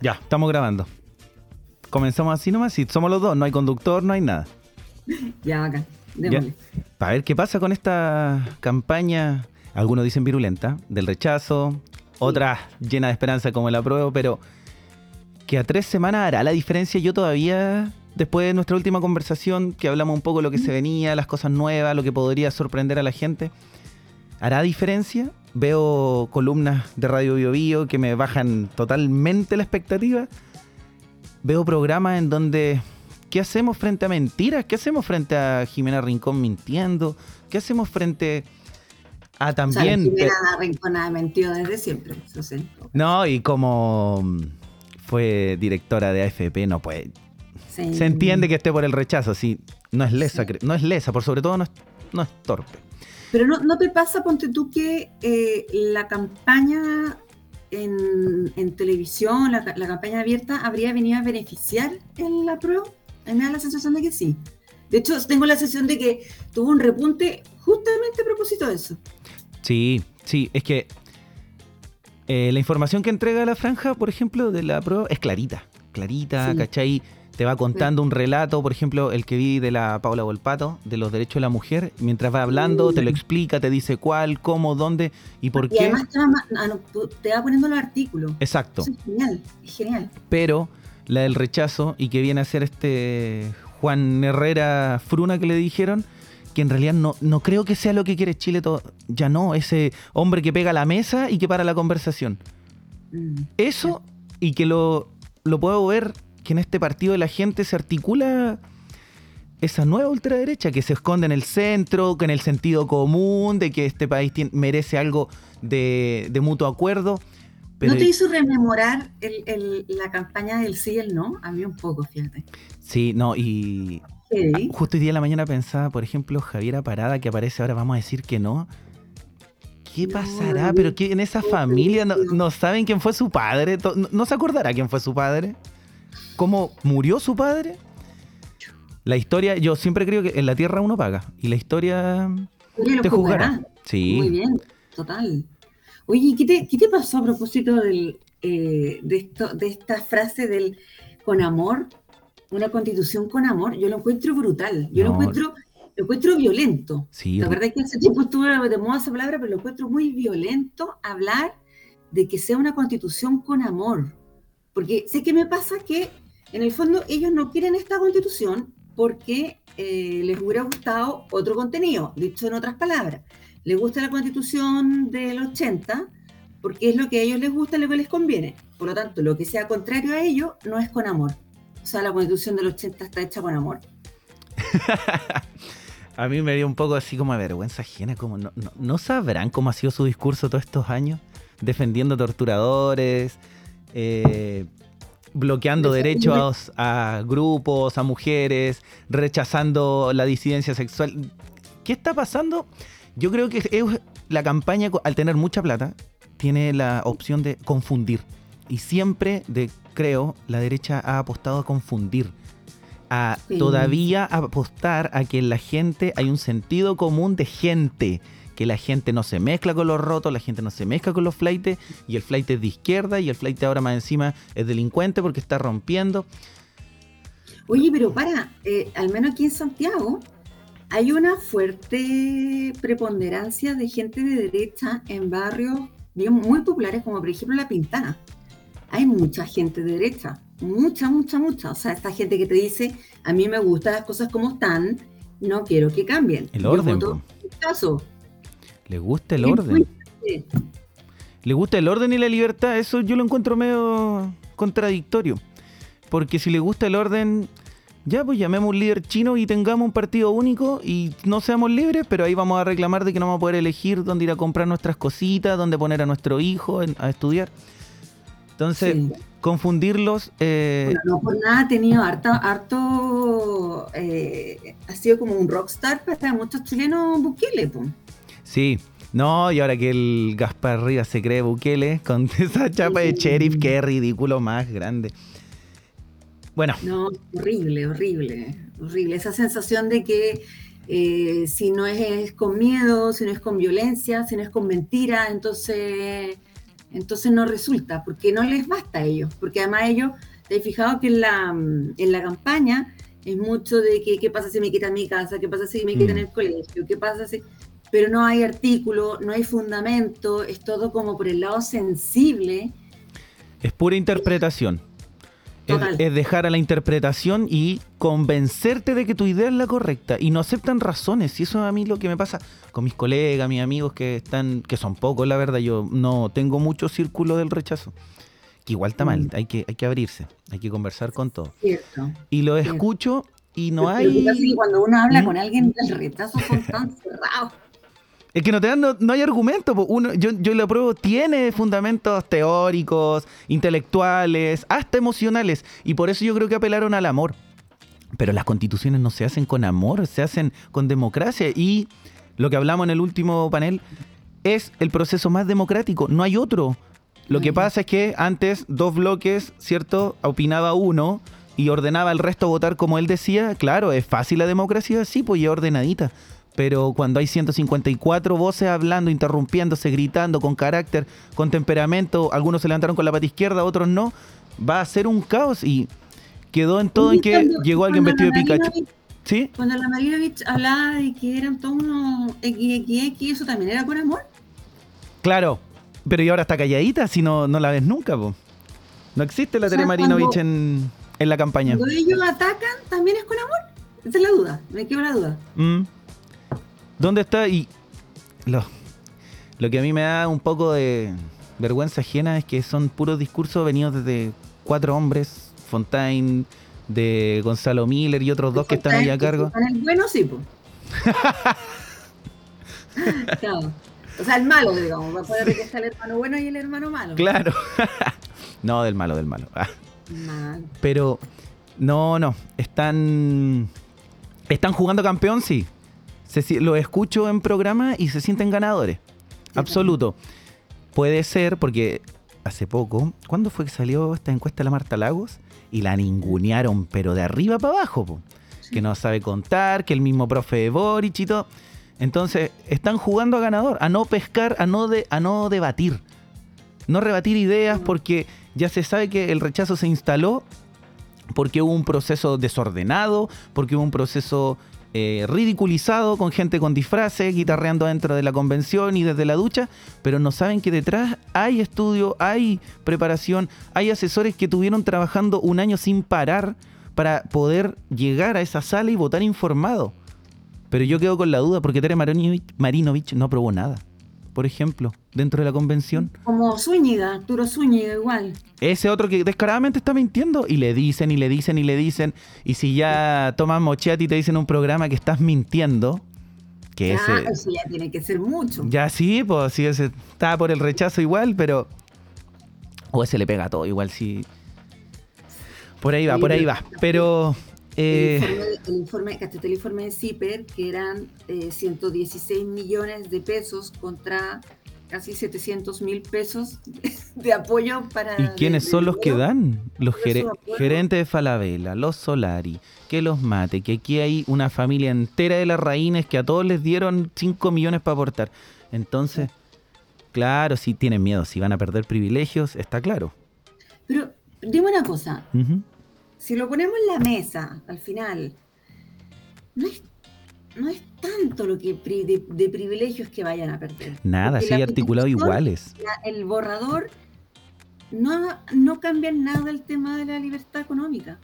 Ya, estamos grabando. Comenzamos así nomás, si somos los dos, no hay conductor, no hay nada. Ya, acá. Ya. Para ver qué pasa con esta campaña, algunos dicen virulenta, del rechazo, otras llena de esperanza como el apruebo, pero que a tres semanas hará la diferencia. Yo todavía, después de nuestra última conversación, que hablamos un poco de lo que se venía, las cosas nuevas, lo que podría sorprender a la gente, ¿hará diferencia? Veo columnas de Radio Bio, Bio que me bajan totalmente la expectativa. Veo programas en donde ¿qué hacemos frente a mentiras? ¿Qué hacemos frente a Jimena Rincón mintiendo? ¿Qué hacemos frente a también... Jimena Rincón ha mentido desde siempre, eso sí. No, y como fue directora de AFP, no puede... Se entiende que esté por el rechazo, sí. No es lesa, no es lesa, por sobre todo no es, no es torpe. Pero no, no, te pasa, ponte tú, que eh, la campaña en, en televisión, la, la, campaña abierta, habría venido a beneficiar en la prueba? A mí me da la sensación de que sí. De hecho, tengo la sensación de que tuvo un repunte justamente a propósito de eso. Sí, sí, es que eh, la información que entrega la franja, por ejemplo, de la prueba es clarita, clarita, ¿cachai? Te va contando un relato, por ejemplo, el que vi de la Paula Volpato, de los derechos de la mujer, mientras va hablando, te lo explica, te dice cuál, cómo, dónde y por y qué. Además ah, te va poniendo los artículos. Exacto. es genial, es genial. Pero la del rechazo y que viene a ser este Juan Herrera Fruna que le dijeron, que en realidad no, no creo que sea lo que quiere Chile, todo, ya no, ese hombre que pega la mesa y que para la conversación. Mm. Eso y que lo, lo puedo ver que en este partido de la gente se articula esa nueva ultraderecha que se esconde en el centro, que en el sentido común, de que este país merece algo de, de mutuo acuerdo. ¿No te hizo rememorar la campaña del sí y el no? A mí un poco, fíjate. Sí, no, y justo hoy día en la mañana pensaba, por ejemplo, Javiera Parada, que aparece ahora, vamos a decir que no. ¿Qué pasará? ¿Pero qué en esa familia no, saben quién fue su padre? ¿No, se acordará quién fue su padre? ¿Cómo murió su padre? La historia, yo siempre creo que en la tierra uno paga y la historia te juzgará. Sí. Muy bien, total. Oye, ¿qué te, qué te pasó a propósito del, eh, de, esto, de esta frase del con amor? Una constitución con amor, yo lo encuentro brutal, yo lo encuentro lo encuentro violento. Sí, la verdad es que hace tiempo estuve de moda esa palabra, pero lo encuentro muy violento hablar de que sea una constitución con amor. Porque sé que me pasa que en el fondo ellos no quieren esta constitución porque eh, les hubiera gustado otro contenido, dicho en otras palabras les gusta la constitución del 80 porque es lo que a ellos les gusta, lo que les conviene. Por lo tanto, lo que sea contrario a ello no es con amor. O sea, la constitución del 80 está hecha con amor. a mí me dio un poco así como de vergüenza ajena, como no, sabrán cómo ha sido su discurso todos estos años, defendiendo torturadores, eh, bloqueando derechos a grupos, a mujeres, rechazando la disidencia sexual. ¿Qué está pasando? Yo creo que la campaña, al tener mucha plata, tiene la opción de confundir. Y siempre, de, creo, la derecha ha apostado a confundir. A todavía apostar a que en la gente hay un sentido común de gente. Que la gente no se mezcla con los rotos, la gente no se mezcla con los flightes. Y el flight es de izquierda y el flight ahora más encima es delincuente porque está rompiendo. Oye, pero para, eh, al menos aquí en Santiago, hay una fuerte preponderancia de gente de derecha en barrios bien, muy populares, como por ejemplo La Pintana. Hay mucha gente de derecha, mucha, mucha, mucha. O sea, esta gente que te dice, a mí me gustan las cosas como están, no quiero que cambien. El orden. Caso. Le gusta el orden. Le gusta el orden y la libertad, eso yo lo encuentro medio contradictorio. Porque si le gusta el orden, ya, pues llamemos un líder chino y tengamos un partido único y no seamos libres, pero ahí vamos a reclamar de que no vamos a poder elegir dónde ir a comprar nuestras cositas, dónde poner a nuestro hijo a estudiar. Entonces, confundirlos. Eh, no por nada ha tenido harto. harto eh, ha sido como un rockstar para muchos chilenos Bukele. Sí, no, y ahora que el Gaspar Rivas se cree Bukele con esa chapa de sheriff, qué ridículo más grande. Bueno. No, horrible, horrible, horrible. Esa sensación de que eh, si no es, con miedo, si no es con violencia, si no es con mentira, entonces entonces no resulta, porque no les basta a ellos, porque además ellos, te he fijado que en la, en la campaña es mucho de que, qué pasa si me quitan mi casa, qué pasa si me quitan mm. el colegio, qué pasa si... Pero no hay artículo, no hay fundamento, es todo como por el lado sensible. Es pura interpretación. Es, dejar a la interpretación y convencerte de que tu idea es la correcta y no aceptan razones. Y eso a mí lo que me pasa con mis colegas, mis amigos que están, que son pocos, la verdad, yo no tengo mucho círculo del rechazo. Que igual está mal, mm. hay que, hay que abrirse, hay que conversar con todo. Y lo escucho y no hay. cuando uno habla ¿Mm? con alguien del rechazo son tan cerrados. Es que no te dan, no, hay argumentos. Uno, yo, yo lo pruebo, tiene fundamentos teóricos, intelectuales, hasta emocionales. Y por eso yo creo que apelaron al amor. Pero las constituciones no se hacen con amor, se hacen con democracia. Y lo que hablamos en el último panel es el proceso más democrático. No hay otro. Lo que pasa es que antes dos bloques, ¿cierto? Opinaba uno y ordenaba al resto votar como él decía. Claro, es fácil la democracia, sí, pues ya ordenadita pero cuando hay 154 voces hablando, interrumpiéndose, gritando, con carácter, con temperamento, algunos se levantaron con la pata izquierda, otros no, va a ser un caos y quedó en todo en que llegó alguien vestido de Pikachu. ¿Sí? Cuando la Marinovich hablaba de que eran todos unos XXX, ¿eso también era con amor? Claro, pero y ahora está calladita, si no, no la ves nunca, po. No existe la o Marinovich en, la campaña. Cuando ellos atacan, ¿también es con amor? Esa es la duda, me quedo la duda. Mm. ¿Dónde está? Y lo, lo que a mí me da un poco de vergüenza ajena es que son puros discursos venidos desde cuatro hombres, Fontaine, de Gonzalo Miller y otros dos que están ahí a cargo. el bueno, sí, pues. O sea, el malo, digamos. Va a poder que está el hermano bueno y el hermano malo. Claro. no, del malo, del malo. Ah. Malo. Pero, no, no. Están. Están jugando campeón, sí se, lo escucho en programa y se sienten ganadores. Absoluto. Puede ser porque hace poco, ¿cuándo fue que salió esta encuesta de la Marta Lagos? Y la ningunearon, pero de arriba para abajo, que no sabe contar, que el mismo profe de Boric y todo. Entonces, están jugando a ganador, a no pescar, a no, de, a no debatir. No rebatir ideas porque ya se sabe que el rechazo se instaló porque hubo un proceso desordenado, porque hubo un proceso eh, ridiculizado con gente con disfraces, guitarreando dentro de la convención y desde la ducha, pero no saben que detrás hay estudio, hay preparación, hay asesores que tuvieron trabajando un año sin parar para poder llegar a esa sala y votar informado. Pero yo quedo con la duda porque Tere Marinovich no aprobó nada por ejemplo, dentro de la convención. Como Zúñiga, Arturo Zúñiga igual. Ese otro que descaradamente está mintiendo y le dicen y le dicen y le dicen. Y si ya toman mocheati y te dicen un programa que estás mintiendo, que ese... Eso ya tiene que ser mucho. Ya sí, pues sí, ese está por el rechazo igual, pero... O ese le pega todo, igual sí. Por ahí va, por ahí va. Pero... Eh, el, informe, el, informe, de CIPER, que eran 116 eh, millones de pesos contra casi 700 mil pesos de apoyo para... ¿Y quiénes son los que dan? Los gerentes de Falabella, los Solari, que los mate, que aquí hay una familia entera de las raíces que a todos les dieron 5 millones para aportar. Entonces, claro, si tienen miedo, si van a perder privilegios, está claro. Pero dime una cosa si lo ponemos en la mesa, al final, no es, no es tanto lo que de, privilegios que vayan a perder. Nada, sí, articulado iguales. el borrador no, no cambia en nada el tema de la libertad económica.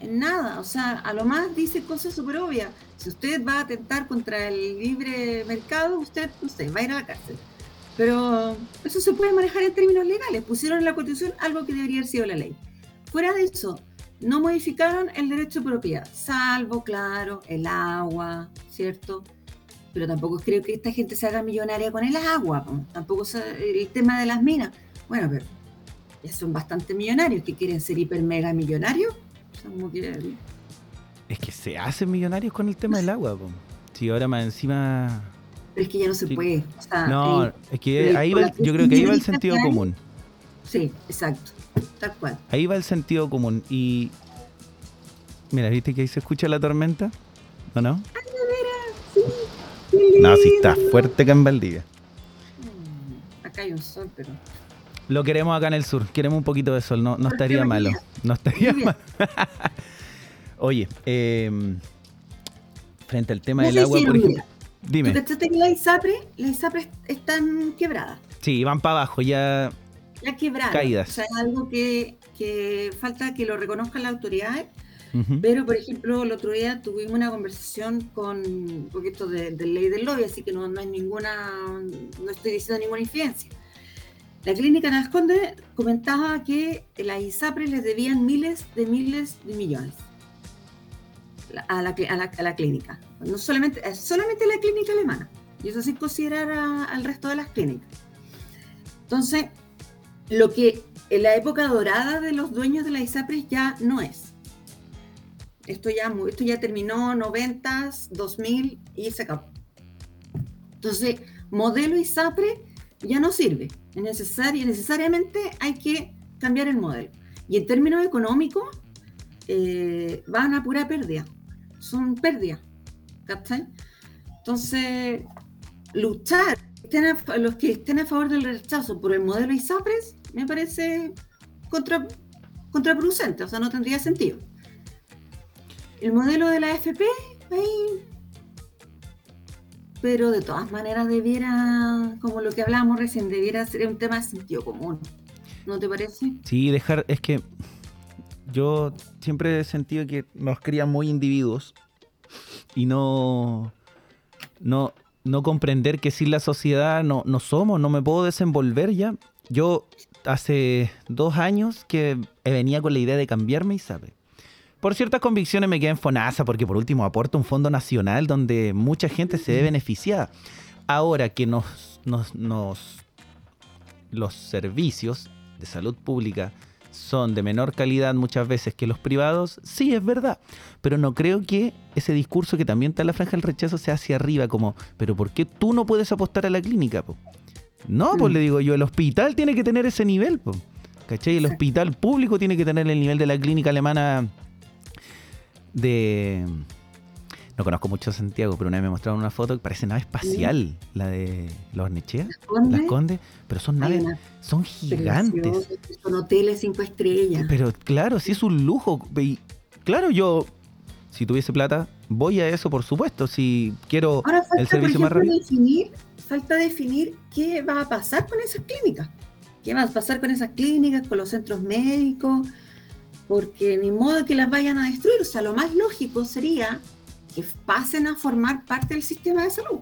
En nada, o sea, a lo más dice cosas súper obvias. Si usted va a atentar contra el libre mercado, usted, usted va a ir a la cárcel. Pero eso se puede manejar en términos legales. Pusieron en la Constitución algo que debería haber sido la ley. Fuera de eso, no modificaron el derecho de propiedad, salvo, claro, el agua, ¿cierto? Pero tampoco creo que esta gente se haga millonaria con el agua, tampoco el tema de las minas. Bueno, pero ya son bastante millonarios, que quieren ser hiper mega millonarios. Es que se hacen millonarios con el tema del agua, si ahora más encima... Pero es que ya no se puede. no, es que ahí va, yo creo que ahí va el sentido común. Sí, exacto. Tal cual. Ahí va el sentido común. Y. Mira, ¿viste que ahí se escucha la tormenta? ¿O no? no, sí está fuerte acá en Valdivia. Mm, acá hay un sol, pero. Lo queremos acá en el sur, queremos un poquito de sol, no, no estaría malo. No estaría mal. Oye, em, frente al tema del agua, por ejemplo. Dime. ¿Tú la ISAPRE? Las ISAPRE están quebradas. Sí, van para abajo, ya. Ya quebradas. Caídas. O sea, algo que, que falta que lo reconozcan las autoridades pero, por ejemplo, el otro día tuvimos una conversación con un poquito de, ley del lobby, así que no, no hay ninguna, no estoy diciendo ninguna incidencia. La clínica en Conde comentaba que la ISAPRE les debían miles de miles de millones a la, a la, a la clínica. No solamente, solamente la clínica alemana. Y eso sin considerar al resto de las clínicas. Entonces, lo que en la época dorada de los dueños de la ISAPRE ya no es. Esto ya, esto ya terminó 90, 2000 y se acabó. Entonces, modelo ISAPRE ya no sirve. Es necesario, necesariamente hay que cambiar el modelo. Y en términos económicos, eh, van a pura pérdida. Son pérdidas. Entonces, luchar, los que estén a favor del rechazo por el modelo ISAPRES, me parece contra, contraproducente, o sea, no tendría sentido el modelo de la FP, ahí. Pero de todas maneras debiera, como lo que hablábamos recién, debiera ser un tema de sentido común. ¿No te parece? Sí, dejar, es que yo siempre he sentido que nos crían muy individuos y no, no, no comprender que sin la sociedad no, no somos, no me puedo desenvolver ya. Yo hace dos años que venía con la idea de cambiarme y sabe por ciertas convicciones me quedé en FONASA porque por último aporta un fondo nacional donde mucha gente se ve beneficiada. Ahora que nos, nos, los servicios de salud pública son de menor calidad muchas veces que los privados, sí es verdad, pero no creo que ese discurso que también está en la franja del rechazo sea hacia arriba, como, pero ¿por qué tú no puedes apostar a la clínica? No, pues mm. le digo yo, el hospital tiene que tener ese nivel, ¿cachai? El hospital público tiene que tener el nivel de la clínica alemana de... No conozco mucho Santiago, pero una vez me mostraron una foto que parece nave espacial, la de los Nechea, las Condes, pero son naves, son gigantes. Son hoteles cinco estrellas. Pero claro, sí es un lujo. claro, yo, si tuviese plata, voy a eso, por supuesto. Si quiero el servicio más rápido. Falta definir qué va a pasar con esas clínicas. ¿Qué va a pasar con esas clínicas, con los centros médicos? porque ni modo que las vayan a destruir. O sea, lo más lógico sería que pasen a formar parte del sistema de salud.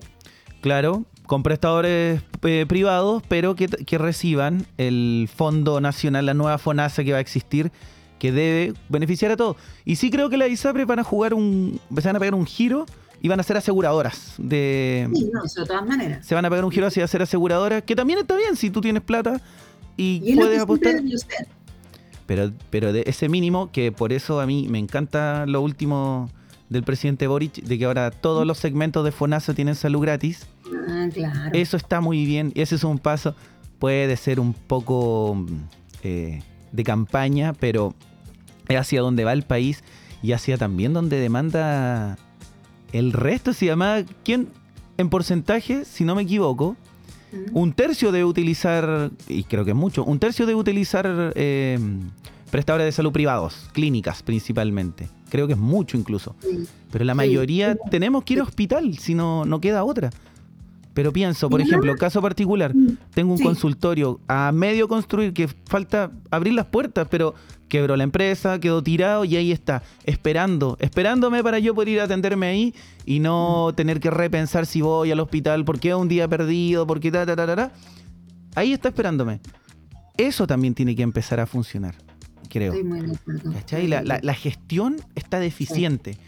Claro, con prestadores eh, privados, pero que, reciban el Fondo Nacional, la nueva FONASA que va a existir, que debe beneficiar a todos. Y sí creo que las ISAPRE van a jugar un, van a pegar un giro y van a ser aseguradoras de... Sí, no, de todas maneras. Se van a pegar un giro hacia ser aseguradoras, que también está bien si tú tienes plata y, puedes apostar pero, de ese mínimo, que por eso a mí me encanta lo último del presidente Boric, de que ahora todos los segmentos de FONASA tienen salud gratis. Ah, claro. Eso está muy bien, y ese es un paso, puede ser un poco eh, de campaña, pero es hacia donde va el país y hacia también donde demanda el resto. Se llama, ¿quién? En porcentaje, si no me equivoco, un tercio de utilizar, y creo que es mucho, un tercio de utilizar eh, prestadores de salud privados, clínicas principalmente. Creo que es mucho incluso. Pero la mayoría tenemos que ir a hospital, si no, no queda otra. Pero pienso, por ejemplo, caso particular, tengo un consultorio a medio construir que falta abrir las puertas, pero quebró la empresa, quedó tirado y ahí está, esperando, esperándome para yo poder ir a atenderme ahí y no tener que repensar si voy al hospital, porque es un día perdido, porque ta, ta, ta, ta, Ahí está esperándome. Eso también tiene que empezar a funcionar, creo. La, la, gestión está deficiente.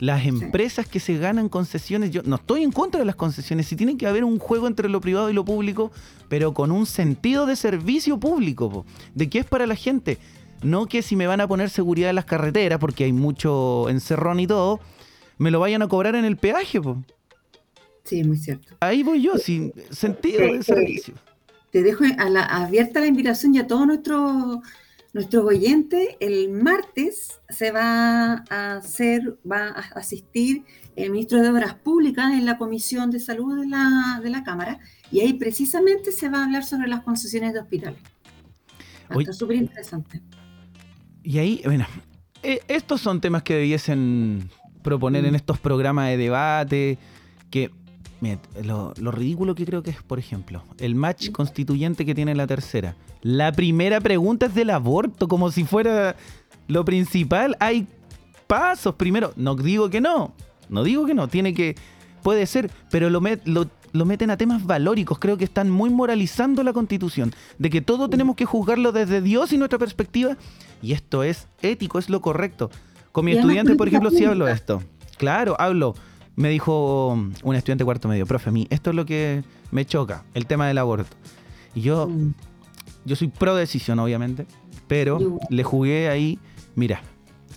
Las empresas que se ganan concesiones, yo no estoy en contra de las concesiones, si tiene que haber un juego entre lo privado y lo público, pero con un sentido de servicio público, de que es para la gente. No que si me van a poner seguridad en las carreteras, porque hay mucho encerrón y todo, me lo vayan a cobrar en el peaje. Po. Sí, muy cierto. Ahí voy yo, sin sentido de servicio. Te dejo abierta la invitación ya a todos nuestros nuestro oyentes. El martes se va a hacer, va a asistir el ministro de Obras Públicas en la Comisión de Salud de la, de la Cámara y ahí precisamente se va a hablar sobre las concesiones de hospitales. Está súper interesante. Y ahí, bueno, eh, estos son temas que debiesen proponer en mm. estos programas de debate, que lo, ridículo que creo que es, por ejemplo, el match constituyente que tiene la tercera. La primera pregunta es del aborto, como si fuera lo principal. Hay pasos primero. No digo que no, no digo que no, tiene que, puede ser, pero lo, lo, meten a temas valóricos. Creo que están muy moralizando la constitución, de que todo tenemos que juzgarlo desde Dios y nuestra perspectiva. Y esto es ético, es lo correcto. Con mi estudiante, por ejemplo, sí hablo de esto. Claro, hablo. Me dijo un estudiante cuarto medio, profe, a mí esto es lo que me choca, el tema del aborto. Y yo, mm. yo soy pro decisión, obviamente, pero le jugué ahí, mira,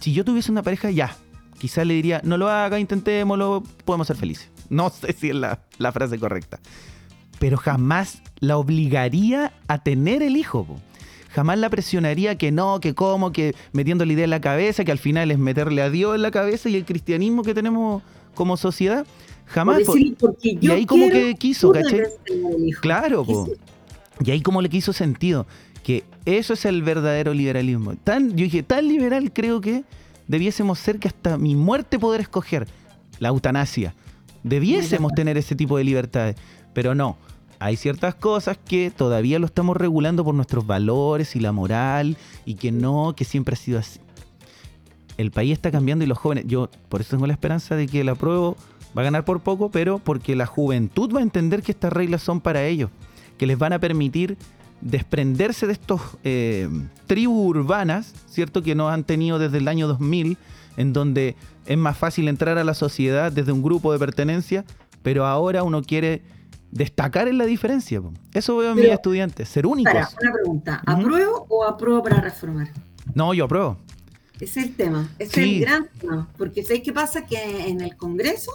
si yo tuviese una pareja, ya, quizás le diría, no lo haga, intentémoslo, podemos ser felices. No sé si es la, frase correcta. Pero jamás la obligaría a tener el hijo. Jamás la presionaría que no, que cómo, que metiendo la idea en la cabeza, que al final es meterle a Dios en la cabeza y el cristianismo que tenemos como sociedad. Jamás. y ahí como que quiso, ¿cachai? Claro, y ahí como le quiso sentido. Que eso es el verdadero liberalismo. Tan, yo dije, tan liberal creo que debiésemos ser que hasta mi muerte poder escoger la eutanasia. Debiésemos tener ese tipo de libertades, pero no. Hay ciertas cosas que todavía lo estamos regulando por nuestros valores y la moral y que no, que siempre ha sido así. El país está cambiando y los jóvenes, yo por eso tengo la esperanza de que el apruebo va a ganar por poco, pero porque la juventud va a entender que estas reglas son para ellos, que les van a permitir desprenderse de estos eh, tribus urbanas, ¿cierto? Que nos han tenido desde el año 2000, en donde es más fácil entrar a la sociedad desde un grupo de pertenencia, pero ahora uno quiere destacar en la diferencia. Eso veo en mis estudiantes, ser únicos. Para, una pregunta, ¿apruebo o apruebo para reformar? No, yo apruebo. Es el tema, es el gran tema, porque ¿sabes qué pasa? Que en el Congreso,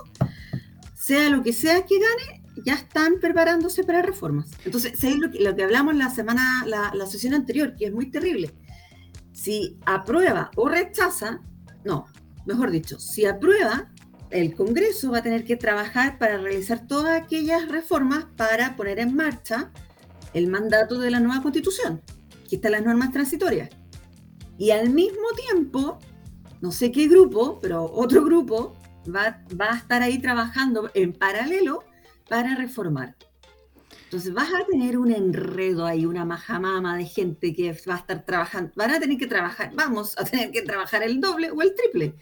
sea lo que sea que gane, ya están preparándose para reformas. Entonces, ¿sabes lo que, lo que hablamos la semana, la, la sesión anterior, que es muy terrible? Si aprueba o rechaza, no, mejor dicho, si aprueba, el Congreso va a tener que trabajar para realizar todas aquellas reformas para poner en marcha el mandato de la nueva constitución, que están las normas transitorias. Y al mismo tiempo, no sé qué grupo, pero otro grupo va, va a estar ahí trabajando en paralelo para reformar. Entonces vas a tener un enredo ahí, una majamama de gente que va a estar trabajando, van a tener que trabajar, vamos a tener que trabajar el doble o el triple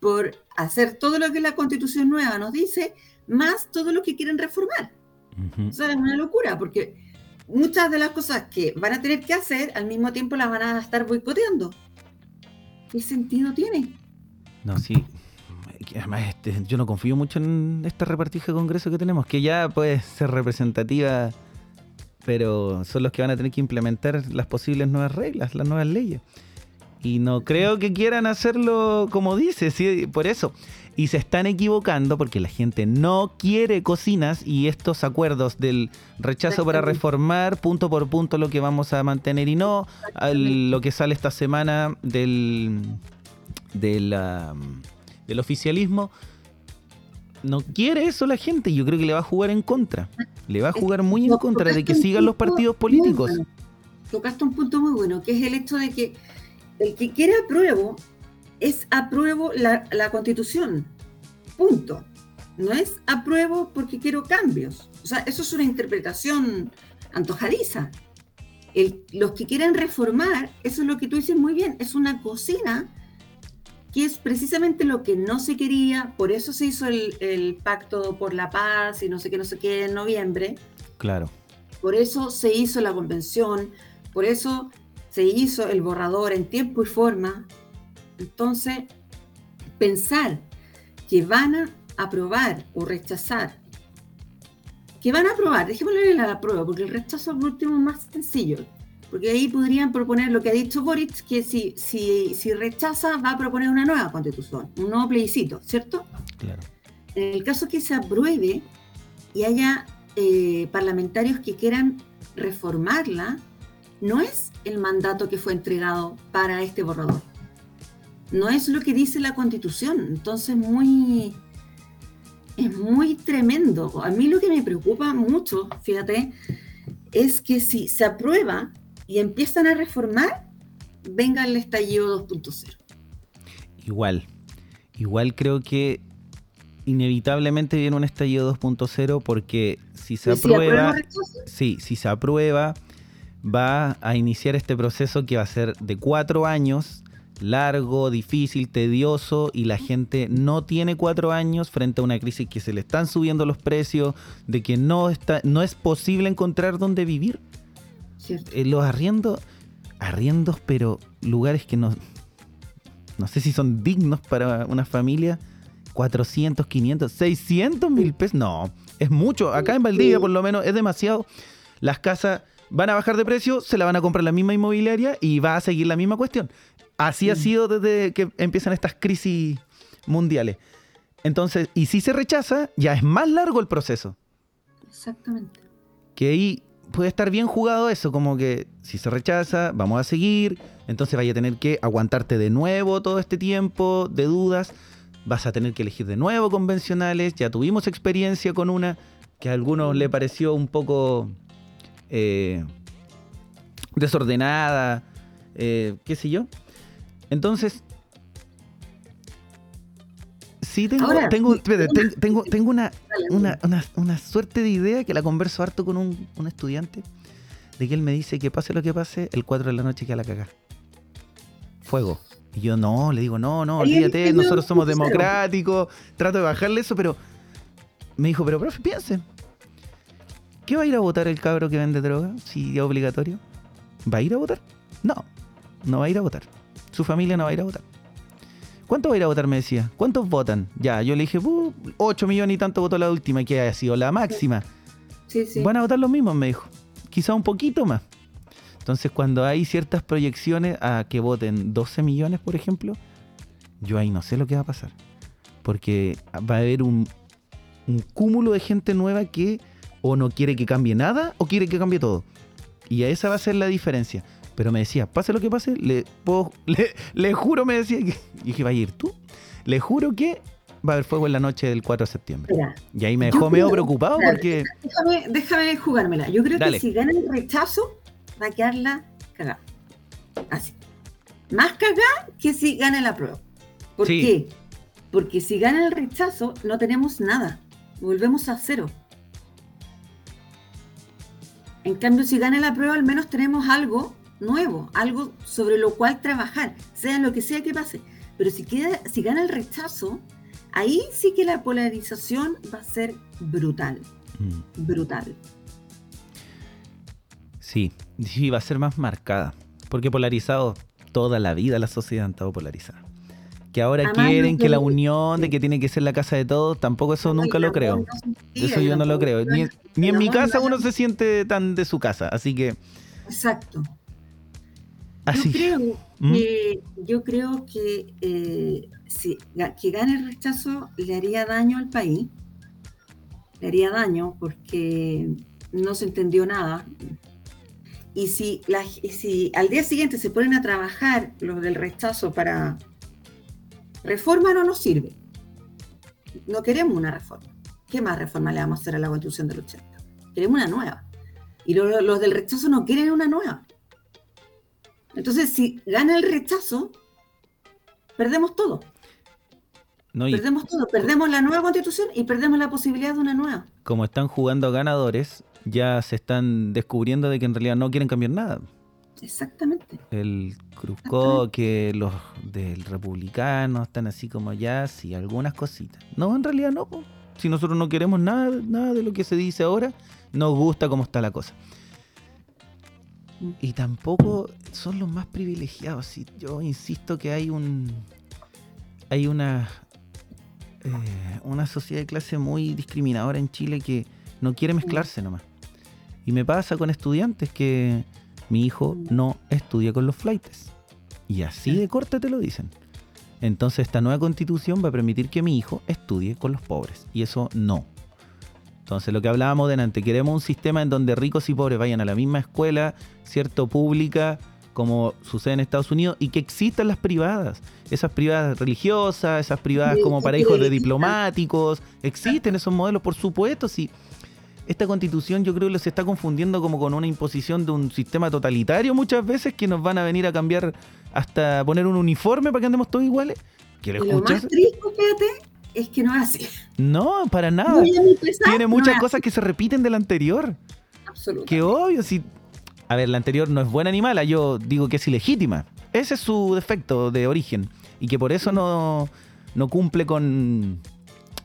por hacer todo lo que la constitución nueva nos dice, más todo lo que quieren reformar. O sea, es una locura, porque muchas de las cosas que van a tener que hacer, al mismo tiempo las van a estar boicoteando. ¿Qué sentido tiene? No, sí, además este, yo no confío mucho en esta repartija de congreso que tenemos, que ya puede ser representativa, pero son los que van a tener que implementar las posibles nuevas reglas, las nuevas leyes. Y no creo que quieran hacerlo como dice, ¿sí? por eso. Y se están equivocando porque la gente no quiere cocinas y estos acuerdos del rechazo para reformar punto por punto lo que vamos a mantener y no lo que sale esta semana del, del del oficialismo, no quiere eso la gente. Yo creo que le va a jugar en contra. Le va a jugar muy en contra de que sigan los partidos políticos. Tocaste un punto muy bueno, que es el hecho de que el que quiere apruebo es apruebo la, la constitución. Punto. No es apruebo porque quiero cambios. O sea, eso es una interpretación antojadiza. los que quieren reformar, eso es lo que tú dices muy bien, es una cocina que es precisamente lo que no se quería, por eso se hizo el, pacto por la paz y no sé qué, no sé qué en noviembre. Claro. Por eso se hizo la convención, por eso se hizo el borrador en tiempo y forma. Entonces, pensar que van a aprobar o rechazar, que van a aprobar, dejémosle la prueba, porque el rechazo es el último más sencillo porque ahí podrían proponer lo que ha dicho Boric, que si, si, si rechaza va a proponer una nueva constitución, un nuevo plebiscito, ¿cierto? Claro. En el caso que se apruebe y haya eh, parlamentarios que quieran reformarla, no es el mandato que fue entregado para este borrador. No es lo que dice la constitución. Entonces, muy, es muy tremendo. A mí lo que me preocupa mucho, fíjate, es que si se aprueba y empiezan a reformar, venga el estallido 2.0. Igual, igual creo que inevitablemente viene un estallido 2.0 porque si se aprueba, sí, si se aprueba, va a iniciar este proceso que va a ser de cuatro años, largo, difícil, tedioso, y la gente no tiene cuatro años frente a una crisis que se le están subiendo los precios, de que no, está, no es posible encontrar dónde vivir. Eh, los arriendos, arriendos, pero lugares que no, no sé si son dignos para una familia, 400, 500, 600 mil pesos, no, es mucho. Acá en Valdivia por lo menos es demasiado. Las casas van a bajar de precio, se la van a comprar la misma inmobiliaria y va a seguir la misma cuestión. Así ha sido desde que empiezan estas crisis mundiales. Entonces, y si se rechaza, ya es más largo el proceso. Exactamente. Que ahí puede estar bien jugado eso, como que si se rechaza, vamos a seguir, entonces vaya a tener que aguantarte de nuevo todo este tiempo de dudas, vas a tener que elegir de nuevo convencionales, ya tuvimos experiencia con una que a algunos le pareció un poco eh, desordenada, eh, qué sé yo. Entonces, sí tengo, tengo, tengo, tengo, una, una, suerte de idea que la converso harto con un, estudiante, de que él me dice que pase lo que pase, el 4 de la noche que a la cagar. Fuego. Y yo no, le digo, no, no, olvídate, nosotros somos democráticos, trato de bajarle eso, pero me dijo, pero profe, piense, ¿qué va a ir a votar el cabro que vende droga si es obligatorio? ¿Va a ir a votar? No, no va a ir a votar. Su familia no va a ir a votar. ¿Cuánto va a ir a votar? Me decía. ¿Cuántos votan? Ya, yo le dije, 8 millones y tanto votó la última, que ha sido la máxima. Sí, sí. Van a votar los mismos, me dijo. Quizá un poquito más. Entonces, cuando hay ciertas proyecciones a que voten 12 millones, por ejemplo, yo ahí no sé lo que va a pasar. Porque va a haber un, un cúmulo de gente nueva que o no quiere que cambie nada o quiere que cambie todo. Y a esa va a ser la diferencia. Pero me decía, pase lo que pase, le, le, juro, me decía, que, y dije, ¿va a ir tú? Le juro que va a haber fuego en la noche del 4 de septiembre. y ahí me dejó medio preocupado porque... Déjame, déjame, jugármela. Yo creo que si gana el rechazo, va a quedarla cagada. Así. Más cagada que si gana la prueba. ¿Por qué? Porque si gana el rechazo, no tenemos nada. Volvemos a cero. En cambio, si gana la prueba, al menos tenemos algo nuevo, algo sobre lo cual trabajar, sea lo que sea que pase. Pero si, queda, si gana el rechazo, ahí sí que la polarización va a ser brutal. Mm. Brutal. Sí, sí, va a ser más marcada. Porque polarizado, toda la vida la sociedad ha estado polarizada. Que ahora quieren que la unión, de que tiene que ser la casa de todos, tampoco eso nunca lo creo. Eso yo no lo creo. Ni, ni en mi casa uno se siente tan de su casa, así que... Exacto. Yo creo ¿Mm? que, yo creo que eh, si, que gane el rechazo le haría daño al país, le haría daño porque no se entendió nada. Y si, la, si al día siguiente se ponen a trabajar los del rechazo para reforma, no nos sirve. No queremos una reforma. ¿Qué más reforma le vamos a hacer a la constitución del 80? Queremos una nueva. Y los del rechazo no quieren una nueva. Entonces, si gana el rechazo, perdemos todo. perdemos todo, perdemos la nueva constitución y perdemos la posibilidad de una nueva. Como están jugando ganadores, ya se están descubriendo de que en realidad no quieren cambiar nada. Exactamente. El Cruzco, que los del republicano están así como ya, sí, algunas cositas. No, en realidad no. Si nosotros no queremos nada, nada de lo que se dice ahora, nos gusta cómo está la cosa. Y tampoco son los más privilegiados. Yo insisto que hay un. Hay una. Eh, una sociedad de clase muy discriminadora en Chile que no quiere mezclarse nomás. Y me pasa con estudiantes que mi hijo no estudia con los flights. Y así de corte te lo dicen. Entonces esta nueva constitución va a permitir que mi hijo estudie con los pobres. Y eso no. Entonces, lo que hablábamos delante, queremos un sistema en donde ricos y pobres vayan a la misma escuela, ¿cierto? Pública, como sucede en Estados Unidos, y que existan las privadas. Esas privadas religiosas, esas privadas como para hijos de diplomáticos. Existen esos modelos, por supuesto, sí. esta constitución yo creo que se está confundiendo como con una imposición de un sistema totalitario muchas veces que nos van a venir a cambiar hasta poner un uniforme para que andemos todos iguales. ¿Quiero lo más triste, fíjate, es que no es así. No, para nada. Tiene muchas cosas que se repiten de la anterior. Absolutamente. Que obvio, si... A ver, la anterior no es buena ni mala, yo digo que es ilegítima. Ese es su defecto de origen. Y que por eso no, no cumple con,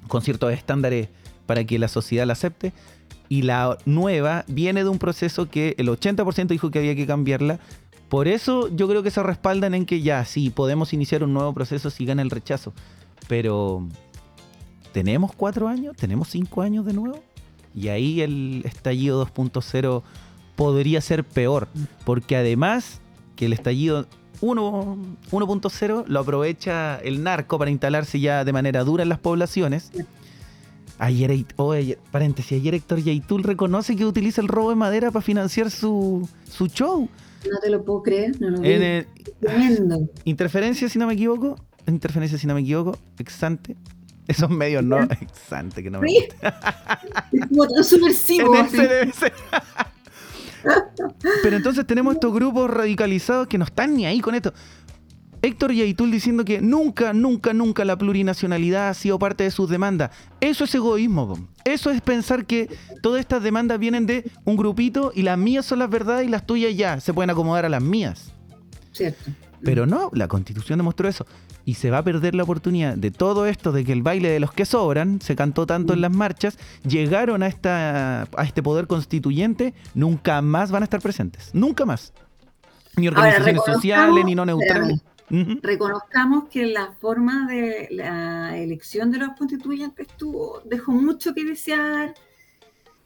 con ciertos estándares para que la sociedad la acepte. Y la nueva viene de un proceso que el 80% dijo que había que cambiarla. Por eso yo creo que se respaldan en que ya, sí, podemos iniciar un nuevo proceso si gana el rechazo. Pero, ¿tenemos cuatro años? ¿Tenemos cinco años de nuevo? Y ahí el estallido 2.0 podría ser peor. Porque además que el estallido 1.0 lo aprovecha el narco para instalarse ya de manera dura en las poblaciones. Ayer, paréntesis, ayer Héctor Yaitul reconoce que utiliza el robo de madera para financiar su, su show. No te lo puedo creer, no lo en Interferencia, si no me equivoco. Interferencia, si no me equivoco. Exante. Esos medios no. Exante, que no me gusta. Es como tan subversivo. Pero entonces tenemos estos grupos radicalizados que no están ni ahí con esto. Héctor Yaitul diciendo que nunca, nunca, nunca la plurinacionalidad ha sido parte de sus demandas. Eso es egoísmo. Eso es pensar que todas estas demandas vienen de un grupito y las mías son las verdades y las tuyas ya se pueden acomodar a las mías. Cierto. Pero no, la constitución demostró eso. Y se va a perder la oportunidad de todo esto, de que el baile de los que sobran, se cantó tanto en las marchas, llegaron a, esta, a este poder constituyente, nunca más van a estar presentes. Nunca más. Ni organizaciones sociales, ni no neutrales. Reconozcamos que la forma de la elección de los constituyentes tuvo, dejó mucho que desear.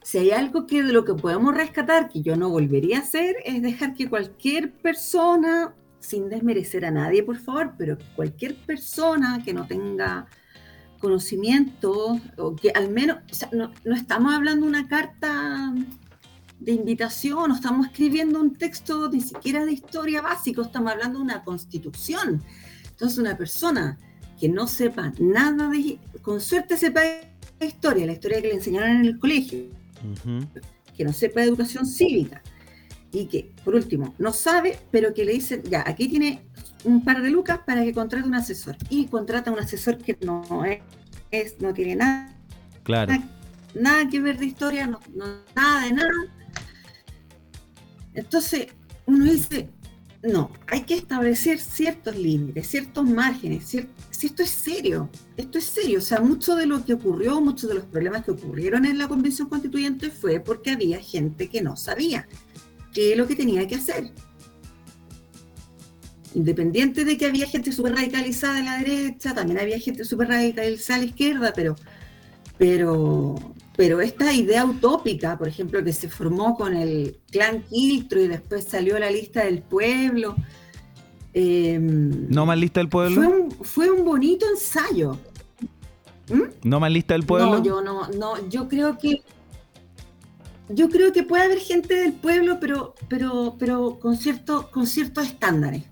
Si hay algo que de lo que podemos rescatar, que yo no volvería a hacer, es dejar que cualquier persona, sin desmerecer a nadie, por favor, pero cualquier persona que no tenga conocimiento, o que al menos, o sea, no, no estamos hablando de una carta de invitación, no estamos escribiendo un texto ni siquiera de historia básico, estamos hablando de una constitución. Entonces, una persona que no sepa nada de, con suerte sepa historia, la historia que le enseñaron en el colegio, que no sepa de educación cívica y que, por último, no sabe, pero que le dicen, ya, aquí tiene un par de lucas para que contrate un asesor. Y contrata un asesor que no es, no tiene nada, claro. nada, que ver de historia, no, nada de nada entonces, uno dice, no, hay que establecer ciertos límites, ciertos márgenes, si esto es serio, esto es serio, o sea, mucho de lo que ocurrió, muchos de los problemas que ocurrieron en la Convención Constituyente fue porque había gente que no sabía qué es lo que tenía que hacer. Independiente de que había gente súper radicalizada en la derecha, también había gente súper radicalizada a la izquierda, pero, pero pero esta idea utópica, por ejemplo, que se formó con el clan Quiltro y después salió la lista del pueblo. Em, ¿No más lista del pueblo? Fue un, bonito ensayo. ¿Mm? ¿No más lista del pueblo? No, yo no, no, yo creo que yo creo que puede haber gente del pueblo, pero, pero, pero con cierto, con ciertos estándares.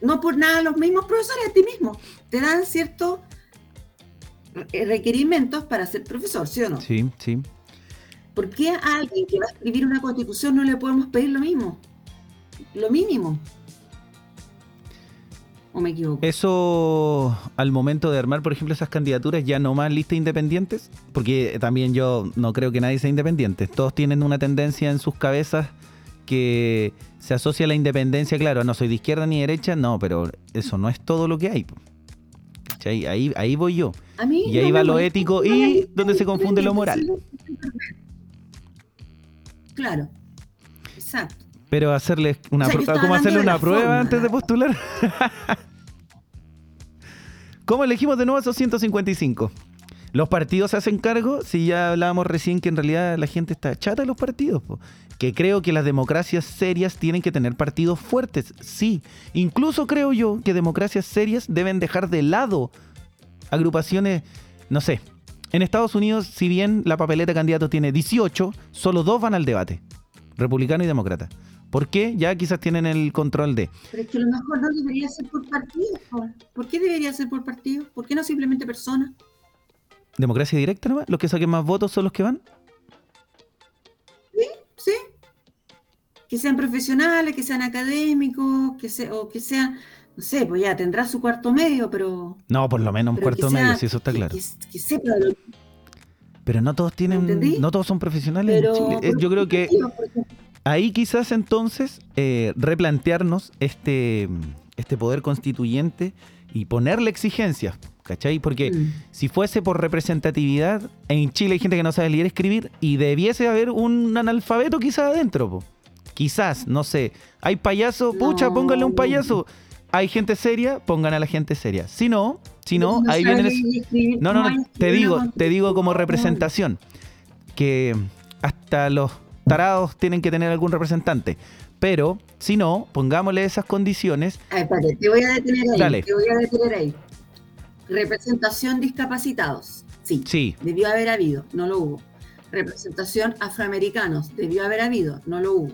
No por nada los mismos profesores a ti mismo. Te dan ciertos eh, requerimientos para ser profesor, ¿sí o no? Sí, sí. ¿Por qué a alguien que va a escribir una constitución no le podemos pedir lo mismo? Lo mínimo. ¿O me equivoco? Eso, al momento de armar, por ejemplo, esas candidaturas, ya no más listas independientes, porque también yo no creo que nadie sea independiente. Todos tienen una tendencia en sus cabezas que se asocia a la independencia, claro, no soy de izquierda ni derecha, no, pero eso no es todo lo que hay. Ahí, ahí voy yo. y ahí va lo ético y donde se confunde lo moral. Claro, exacto. Pero hacerle una ¿cómo hacerle una prueba antes de postular? ¿Cómo elegimos de nuevo esos 155? Los partidos se hacen cargo, si ya hablábamos recién que en realidad la gente está chata de los partidos, que creo que las democracias serias tienen que tener partidos fuertes, sí. Incluso creo yo que democracias serias deben dejar de lado agrupaciones, no sé. En Estados Unidos, si bien la papeleta de candidatos tiene 18, solo dos van al debate, republicano y demócrata. ¿Por qué? Ya quizás tienen el control de. Pero es que a lo mejor no debería ser por partido. ¿Por qué debería ser por partido? ¿Por qué no simplemente personas? ¿Democracia directa nomás? ¿Los que saquen más votos son los que van? Sí, sí. Que sean profesionales, que sean académicos, que se, o que sean no sé, pues ya tendrá su cuarto medio, pero. No, por lo menos un cuarto medio, si eso está claro. Que, sepa lo... Pero no todos tienen. ¿Entendí? No todos son profesionales pero, en Chile. Yo creo que ahí quizás entonces eh, replantearnos este, este poder constituyente y ponerle exigencias, ¿cachai? Porque mm, si fuese por representatividad, en Chile hay gente que no sabe leer y escribir y debiese haber un analfabeto quizás adentro, po. quizás, no sé. Hay payaso, pucha, pónganle un payaso. Hay gente seria, pongan a la gente seria. Si no, si no, ahí y escribir, No, no, ¿cómo no, te digo, te digo como representación. Que hasta los tarados tienen que tener algún representante. Pero, si no, pongámosle esas condiciones. Ay, espérate, te voy a detener ahí. Dale. Te voy a detener ahí. Representación discapacitados. Sí, Sí, debió haber habido, no lo hubo. Representación afroamericanos, debió haber habido, no lo hubo.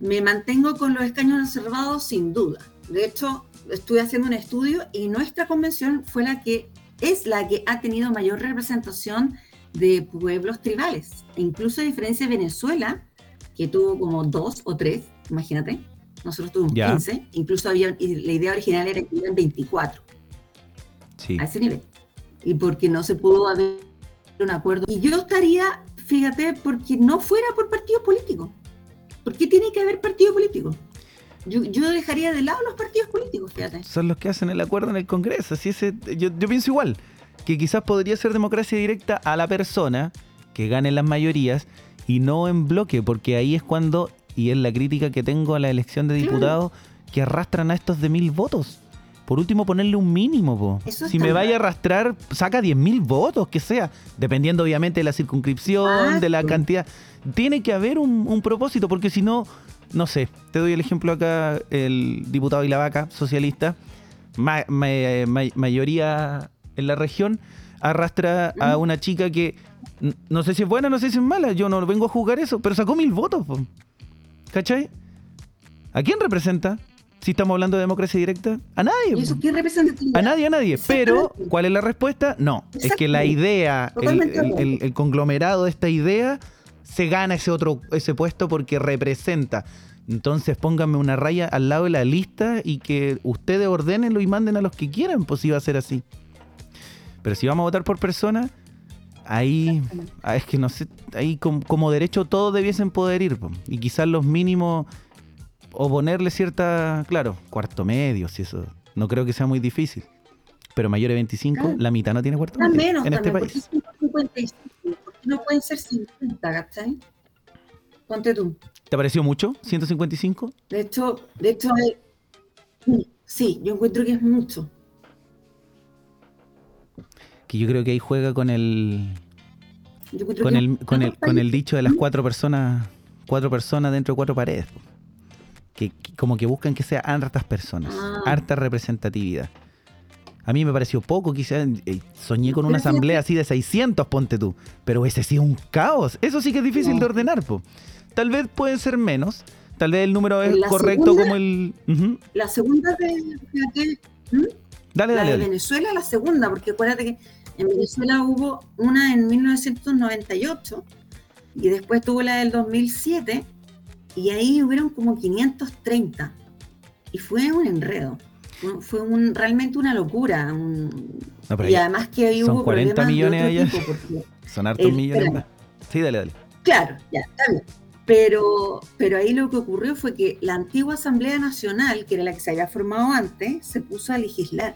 Me mantengo con los escaños reservados sin duda. De hecho, estuve haciendo un estudio y nuestra convención fue la que es la que ha tenido mayor representación de pueblos tribales. Incluso a diferencia de Venezuela, que tuvo como dos o tres, imagínate. Nosotros tuvimos Ya. 15, incluso había, y la idea original era que hubieran 24 sí. a ese nivel. Y porque no se pudo haber un acuerdo. Y yo estaría, fíjate, porque no fuera por partidos políticos. ¿Por qué tiene que haber partido político? Yo, yo dejaría de lado los partidos políticos, fíjate. Son los que hacen el acuerdo en el Congreso. Así ese, yo, yo pienso igual. Que quizás podría ser democracia directa a la persona que gane las mayorías y no en bloque, porque ahí es cuando, y es la crítica que tengo a la elección de Claro. diputados, que arrastran a estos de mil votos. Por último, ponerle un mínimo, po. Si me vaya a arrastrar, saca 10 mil votos, que sea. Dependiendo, obviamente, de la circunscripción, de la cantidad. Tiene que haber un, un propósito, porque si no, no sé. Te doy el ejemplo acá, el diputado Ilavaca, socialista, ma- ma- ma- mayoría en la región, arrastra a una chica que no sé si es buena, no sé si es mala, yo no vengo a juzgar eso, pero sacó mil votos, po. ¿cachai? ¿A quién representa? Si estamos hablando de democracia directa, a nadie. A nadie, a nadie. Pero. ¿cuál es la respuesta? No. Es que la idea, el, el- el- el conglomerado de esta idea, se gana ese otro, ese puesto porque representa. Entonces pónganme una raya al lado de la lista y que ustedes ordenenlo y manden a los que quieran, pues si va a ser así. Pero si vamos a votar por persona, ahí ah, es que no sé, ahí com- como, derecho todos debiesen poder ir. Y quizás los mínimos, o ponerle cierta, claro, cuarto medio, si eso, no creo que sea muy difícil. Pero mayor de 25, Claro. la mitad no tiene cuarto medio menos en este país. porque son 55, porque no pueden ser 50, ¿cachai? Ponte tú. ¿Te pareció mucho? ¿155? De hecho, de hecho, hay- sí, yo encuentro que es mucho. Que yo creo que ahí juega con el con el, con el, con el dicho de las cuatro personas, cuatro personas dentro de cuatro paredes. Que, que como que buscan que sea hartas personas, Ah. harta representatividad. A mí me pareció poco, quizás eh, soñé con una asamblea así de 600, ponte tú. Pero ese sí es un caos. Eso sí que es difícil No. de ordenar, po. Tal vez pueden ser menos, tal vez el número es la correcto segunda- como el... La segunda de, ¿Mm? Dale, la dale, de dale. Venezuela, la segunda, porque acuérdate que en Venezuela hubo una en 1998 y después tuvo la del 2007 y ahí hubieron como 530 y fue un enredo. Fue- un, realmente una locura. un- No, pero y además que ahí son hubo 40 problemas de millones otro tipo, son hartos millones más. Sí, dale, dale. Claro, ya, está bien. Pero, pero ahí lo que ocurrió fue que la antigua Asamblea Nacional, que era la que se había formado antes, se puso a legislar.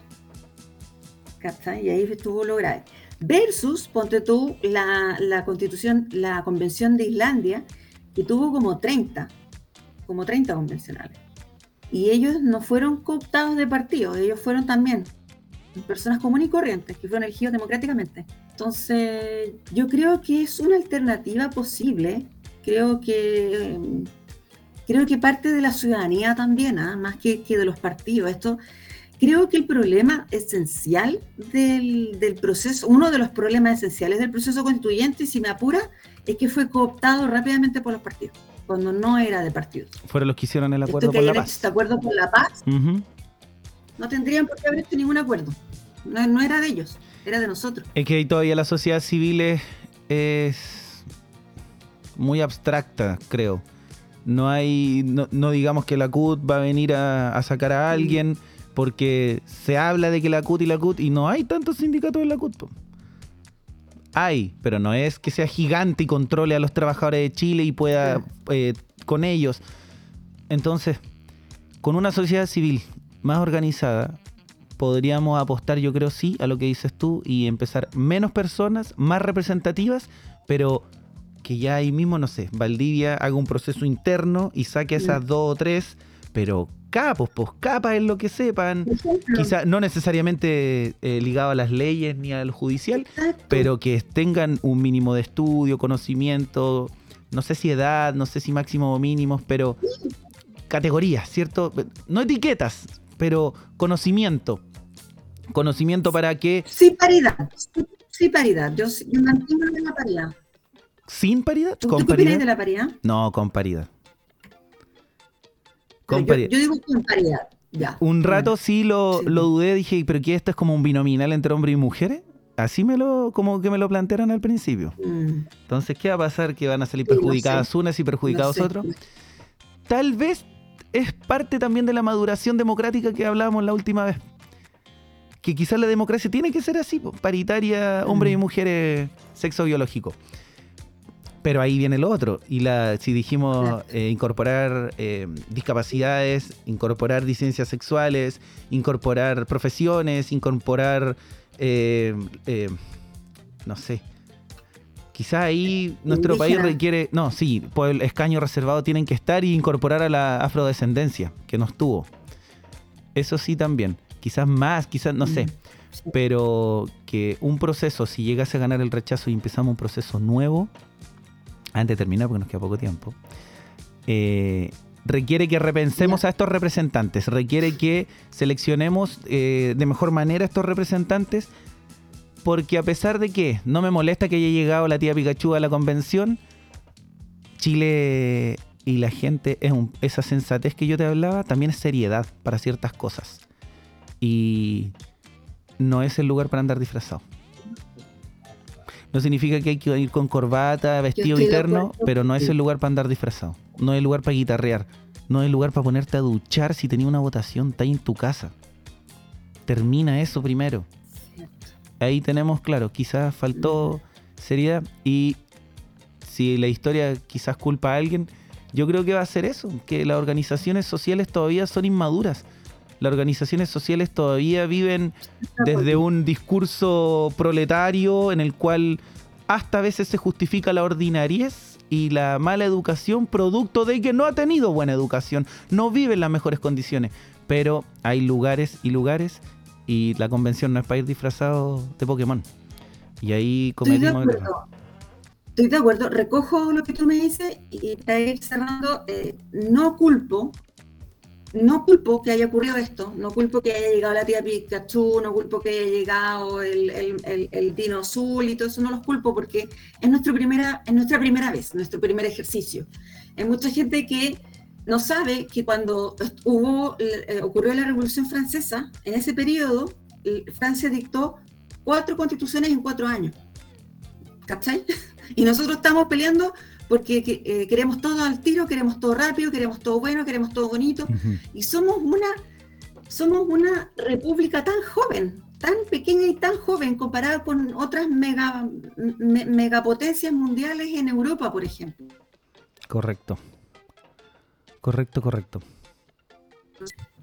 Y ahí estuvo lo grave. Versus, ponte tú, la, la constitución, la convención de Islandia, que tuvo como 30, como 30 convencionales. Y ellos no fueron cooptados de partidos, ellos fueron también personas comunes y corrientes que fueron elegidos democráticamente. Entonces, yo creo que es una alternativa posible. Creo que creo que parte de la ciudadanía también, ¿ah? más que, que de los partidos. Esto creo que el problema esencial del, del proceso, uno de los problemas esenciales del proceso constituyente, y si me apura, es que fue cooptado rápidamente por los partidos, cuando no era de partidos. Fueron los que hicieron el acuerdo por la paz. este acuerdo por la paz, no tendrían por qué haber hecho ningún acuerdo. No, no era de ellos, era de nosotros. Es que ahí todavía la sociedad civil es, es muy abstracta, creo. no hay, no, digamos que la CUT va a venir a, sacar a alguien, porque se habla de que la CUT y la CUT, y no hay tantos sindicatos en la CUT. Hay, pero no es que sea gigante y controle a los trabajadores de Chile y pueda eh, con ellos. Entonces, con una sociedad civil más organizada, podríamos apostar, yo creo sí, a lo que dices tú y empezar menos personas, más representativas, pero que ya ahí mismo, no sé, Valdivia haga un proceso interno y saque esas dos o tres, pero capos, pues capas en lo que sepan, quizá no necesariamente eh, ligado a las leyes ni al judicial, pero que tengan un mínimo de estudio, conocimiento, no sé si edad, no sé si máximo o mínimos, pero categorías, ¿cierto? No etiquetas, pero conocimiento. Conocimiento para que... Sí, paridad. Sí, paridad. Yo, yo mantengo la paridad. ¿Sin paridad? ¿Tú, ¿Con paridad? de la paridad? No, con paridad. Con. Yo, digo con paridad. Ya. Un rato sí, lo, dudé, dije, pero ¿qué esto es como un binominal entre hombres y mujeres? Así me lo, como que me lo plantearon al principio. Mm. Entonces, ¿qué va a pasar? Que van a salir perjudicadas unas y perjudicados otros. Tal vez es parte también de la maduración democrática que hablábamos la última vez. Que quizás la democracia tiene que ser así, paritaria, hombres y mm. mujeres, sexo biológico. Pero ahí viene lo otro. Y la, si dijimos eh, incorporar eh, discapacidades, incorporar disidencias sexuales, incorporar profesiones, incorporar, eh, no sé, quizá ahí nuestro país requiere, no, sí, por el escaño reservado tienen que estar y incorporar a la afrodescendencia, que no estuvo. Eso sí también. Quizás más, quizás, no sé. Mm, Pero que un proceso, si llegase a ganar el rechazo y empezamos un proceso nuevo, antes de terminar, porque nos queda poco tiempo, eh, requiere que repensemos a estos representantes, requiere que seleccionemos eh, de mejor manera a estos representantes, porque a pesar de que no me molesta que haya llegado la tía Pikachu a la convención, Chile y la gente, es esa sensatez que yo te hablaba, también es seriedad para ciertas cosas. Y no es el lugar para andar disfrazado. No significa que hay que ir con corbata, vestido interno, pero no es el lugar para andar disfrazado. No es el lugar para guitarrear. No es el lugar para ponerte a duchar si tenía una votación, está ahí en tu casa. Termina eso primero. Ahí tenemos, claro, quizás faltó seriedad y si la historia quizás culpa a alguien, yo creo que va a ser eso, que las organizaciones sociales todavía son inmaduras las organizaciones sociales todavía viven desde un discurso proletario en el cual hasta a veces se justifica la ordinariez y la mala educación producto de que no ha tenido buena educación, no vive en las mejores condiciones. Pero hay lugares y lugares y la convención no es para ir disfrazado de Pokémon. Y ahí cometimos Estoy de acuerdo. Estoy de acuerdo, recojo lo que tú me dices y para ir cerrando, eh, no culpo no culpo que haya ocurrido esto, no culpo que haya llegado la tía Pikachu, no culpo que haya llegado el, el, el, Dino Azul y todo eso, no los culpo porque es, nuestra primera, es nuestra primera vez, nuestro primer ejercicio. Hay mucha gente que no sabe que cuando hubo, eh, ocurrió la Revolución Francesa, en ese periodo, Francia dictó cuatro constituciones en cuatro años. ¿Cachai? Y nosotros estamos peleando porque eh, queremos todo al tiro, queremos todo rápido, queremos todo bueno, queremos todo bonito, y somos una, somos una república tan joven, tan pequeña y tan joven comparada con otras mega, megapotencias mundiales en Europa, por ejemplo. Correcto. Correcto, correcto.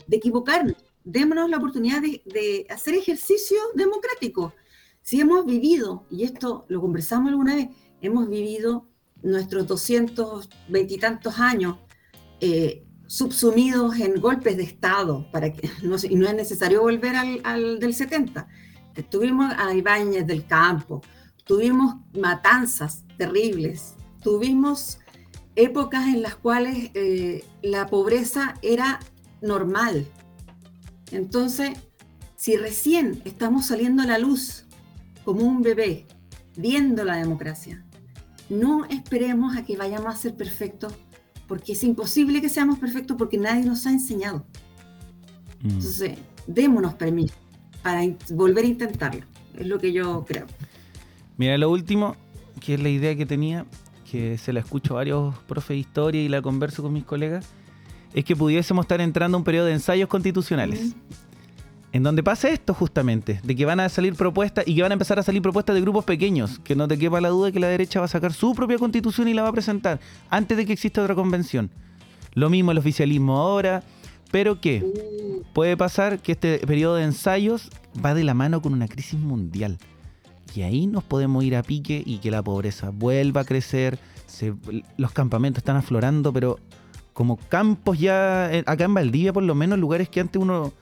De equivocarnos. Démonos la oportunidad de, de hacer ejercicio democrático. Si hemos vivido, y esto lo conversamos alguna vez, hemos vivido nuestros 220 y tantos años eh, subsumidos en golpes de Estado, para que no, y no es necesario volver al, del 70. Tuvimos a Ibáñez del Campo, tuvimos matanzas terribles, tuvimos épocas en las cuales eh, la pobreza era normal. Entonces, si recién estamos saliendo a la luz como un bebé, viendo la democracia, no esperemos a que vayamos a ser perfectos, porque es imposible que seamos perfectos porque nadie nos ha enseñado. Mm. Entonces, démonos permiso para volver a intentarlo. Es lo que yo creo. Mira, lo último, que es la idea que tenía, que se la escucho a varios profes de historia y la converso con mis colegas, es que pudiésemos estar entrando a un periodo de ensayos constitucionales. En donde pasa esto justamente, de que van a salir propuestas y que van a empezar a salir propuestas de grupos pequeños, que no te quepa la duda de que la derecha va a sacar su propia constitución y la va a presentar antes de que exista otra convención. Lo mismo el oficialismo ahora, pero que puede pasar que este periodo de ensayos va de la mano con una crisis mundial. Y ahí nos podemos ir a pique y que la pobreza vuelva a crecer. los campamentos están aflorando, pero como campos ya, eh, acá en Valdivia por lo menos, lugares que antes uno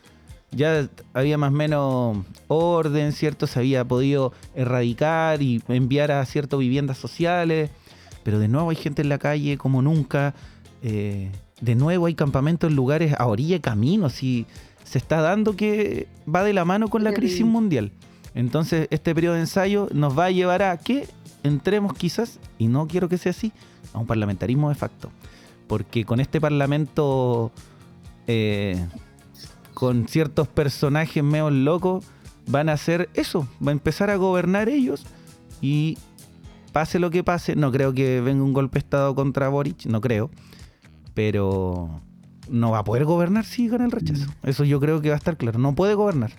ya había más o menos orden, ¿cierto? Se había podido erradicar y enviar a ciertas viviendas sociales, pero de nuevo hay gente en la calle como nunca. Eh, de nuevo hay campamentos en lugares a orilla de caminos y se está dando que va de la mano con la crisis mundial. Entonces este periodo de ensayo nos va a llevar a que entremos quizás, y no quiero que sea así, a un parlamentarismo de facto. Porque con este parlamento, eh, con ciertos personajes medio locos, van a hacer eso, va a empezar a gobernar ellos y pase lo que pase, no creo que venga un golpe de Estado contra Boric, no creo, pero no va a poder gobernar si gana el rechazo. Mm. Eso yo creo que va a estar claro, no puede gobernar.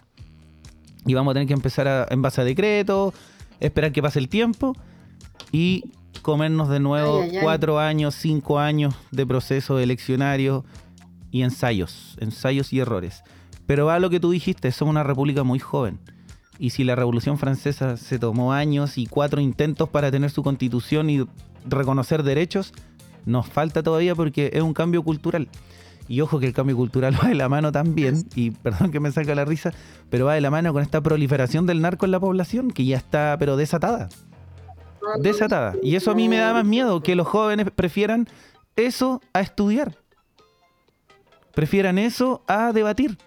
Y vamos a tener que empezar a, en base a decreto, esperar que pase el tiempo y comernos de nuevo cuatro años, cinco años de proceso eleccionario y ensayos, ensayos y errores. Pero va a lo que tú dijiste, somos una república muy joven. Y si la Revolución Francesa se tomó años y cuatro intentos para tener su constitución y reconocer derechos, nos falta todavía porque es un cambio cultural. Y ojo que el cambio cultural va de la mano también, y perdón que me salga la risa, pero va de la mano con esta proliferación del narco en la población, que ya está, pero desatada. Desatada. Y eso a mí me da más miedo, que los jóvenes prefieran eso a estudiar. Prefieran eso a debatir.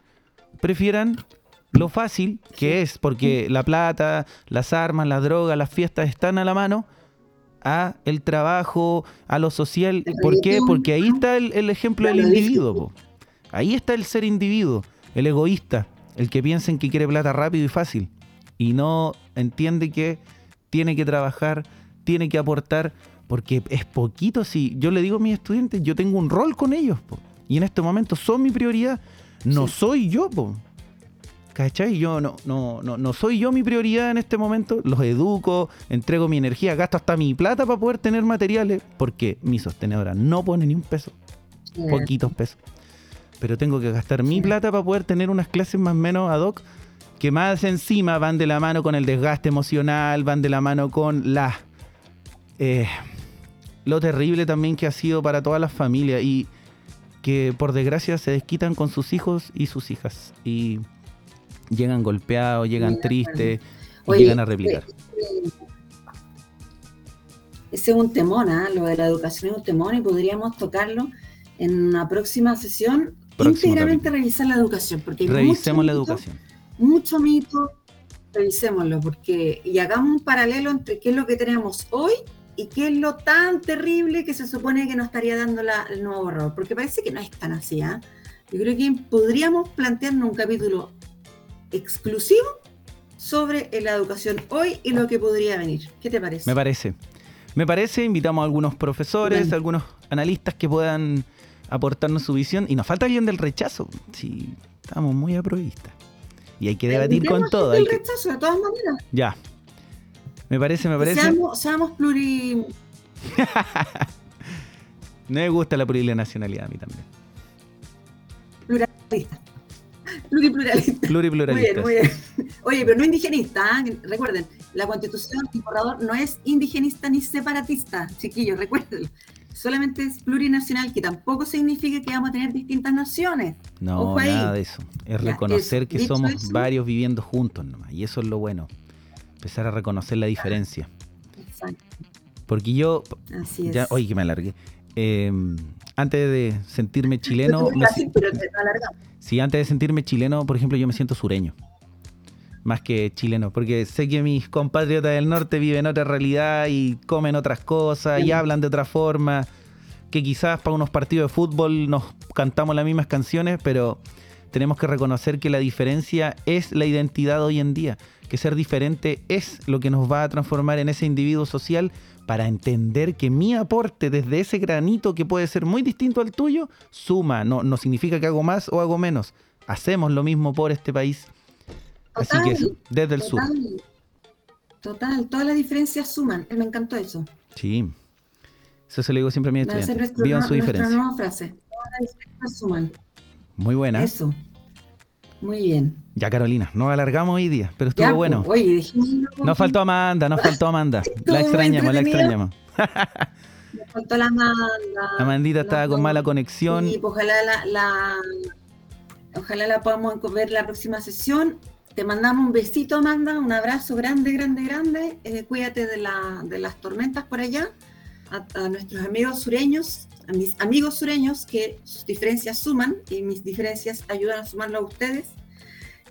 Prefieran lo fácil que es, porque la plata, las armas, las drogas, las fiestas están a la mano, a el trabajo, a lo social. ¿Por qué? Porque ahí está el, ejemplo del individuo. Ahí está el ser individuo, el egoísta, el que piensa en que quiere plata rápido y fácil y no entiende que tiene que trabajar, tiene que aportar, porque es poquito. Si yo le digo a mis estudiantes, yo tengo un rol con ellos, y en este momento son mi prioridad. No soy yo, po. ¿Cachai? Yo no, no, no, no soy yo mi prioridad en este momento. Los educo, entrego mi energía, gasto hasta mi plata para poder tener materiales, porque mi sostenedora no pone ni un peso, poquitos pesos. Pero tengo que gastar mi plata para poder tener unas clases más o menos ad hoc, que más encima van de la mano con el desgaste emocional, van de la mano con la... Eh, lo terrible también que ha sido para todas las familias y que por desgracia se desquitan con sus hijos y sus hijas. Y llegan golpeados, llegan tristes y llegan a replicar. Eh, ese es un temón, ¿ah? lo de la educación es un temón y podríamos tocarlo en una próxima sesión. íntegramente revisar la educación, porque revisemos la educación. Mucho mito, revisémoslo, porque y hagamos un paralelo entre qué es lo que tenemos hoy y qué es lo tan terrible que se supone que nos estaría dando el nuevo error, porque parece que no es tan así. ¿ah? Yo creo que podríamos plantearnos un capítulo exclusivo sobre la educación hoy y lo que podría venir. ¿Qué te parece? Me parece. Me parece, invitamos a algunos profesores, algunos analistas que puedan aportarnos su visión. Y nos falta alguien del rechazo. Sí, estamos muy aprovistas. Y hay que debatir con todo. El rechazo, de todas maneras. Ya. Me parece, me parece. Seamos, seamos pluri. no me gusta la plurinacionalidad a mí también. Pluralista. Pluripluralista. Pluripluralista. Muy bien, muy bien. Oye, pero no indigenista. ¿eh? Recuerden, la constitución del borrador no es indigenista ni separatista, chiquillos, recuerden. Solamente es plurinacional, que tampoco significa que vamos a tener distintas naciones. No, nada de eso. Es reconocer que somos varios viviendo juntos nomás. Y eso es lo bueno. Empezar a reconocer la diferencia. Exacto. Porque yo. Así es. Ya, oye, que me alargué. Eh, antes de sentirme chileno. Sí, antes de sentirme chileno, por ejemplo, yo me siento sureño. Más que chileno, porque sé que mis compatriotas del norte viven otra realidad y comen otras cosas y hablan de otra forma. Que quizás para unos partidos de fútbol nos cantamos las mismas canciones, pero tenemos que reconocer que la diferencia es la identidad hoy en día. Que ser diferente es lo que nos va a transformar en ese individuo social para entender que mi aporte desde ese granito que puede ser muy distinto al tuyo, suma, no, no significa que hago más o hago menos. Hacemos lo mismo por este país. Así que desde el sur. Total, todas las diferencias suman. Me encantó eso. Sí. Eso se lo digo siempre a mis estudiantes. Vivan su diferencia. nueva frase. Todas las diferencias suman. Muy buena. Eso. Muy bien. Ya, Carolina, nos alargamos hoy día, pero estuvo bueno. Pues, oye, nos faltó Amanda, nos faltó Amanda. la extrañamos, la extrañamos. nos faltó la Amanda. Amandita estaba con mala conexión. Y pues, ojalá la, ojalá la podamos ver la próxima sesión. Te mandamos un besito, Amanda, un abrazo grande, grande, grande. Eh, cuídate de, la, de las tormentas por allá. a nuestros amigos sureños, a mis amigos sureños que sus diferencias suman y mis diferencias ayudan a sumarlo a ustedes.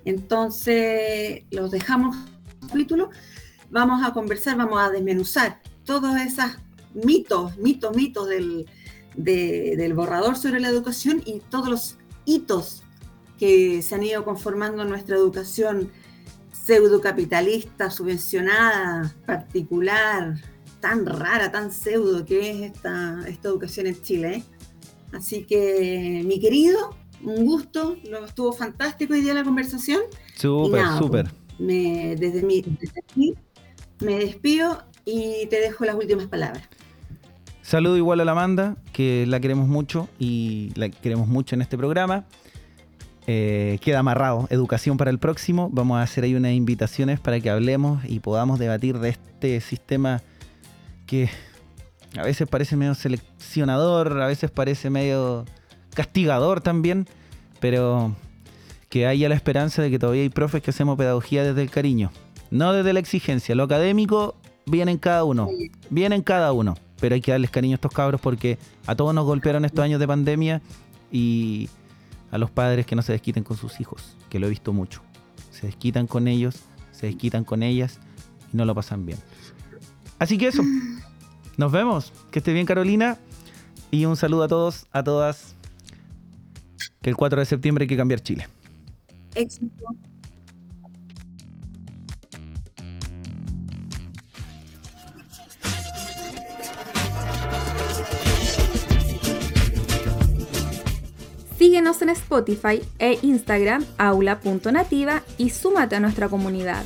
Entonces, los dejamos capítulo. Vamos a conversar, vamos a desmenuzar todos esos mitos, mitos, mitos del, del borrador sobre la educación y todos los hitos que se han ido conformando en nuestra educación pseudocapitalista, subvencionada, particular, tan rara, tan pseudo que es esta, esta educación en Chile. ¿eh? Así que, mi querido, un gusto, lo estuvo fantástico hoy día la conversación. Súper, súper. Me, desde, mi, desde aquí me despido y te dejo las últimas palabras. Saludo igual a la Amanda, que la queremos mucho y la queremos mucho en este programa. Eh, queda amarrado, educación para el próximo. Vamos a hacer ahí unas invitaciones para que hablemos y podamos debatir de este sistema que a veces parece medio seleccionador, a veces parece medio castigador también, pero que haya la esperanza de que todavía hay profes que hacemos pedagogía desde el cariño, no desde la exigencia. Lo académico viene en cada uno, viene en cada uno, pero hay que darles cariño a estos cabros porque a todos nos golpearon estos años de pandemia y a los padres que no se desquiten con sus hijos, que lo he visto mucho. Se desquitan con ellos, se desquitan con ellas y no lo pasan bien. Así que eso. Nos vemos. Que esté bien, Carolina. Y un saludo a todos, a todas. Que el 4 de septiembre hay que cambiar Chile. Éxito. Síguenos en Spotify e Instagram aula.nativa y súmate a nuestra comunidad.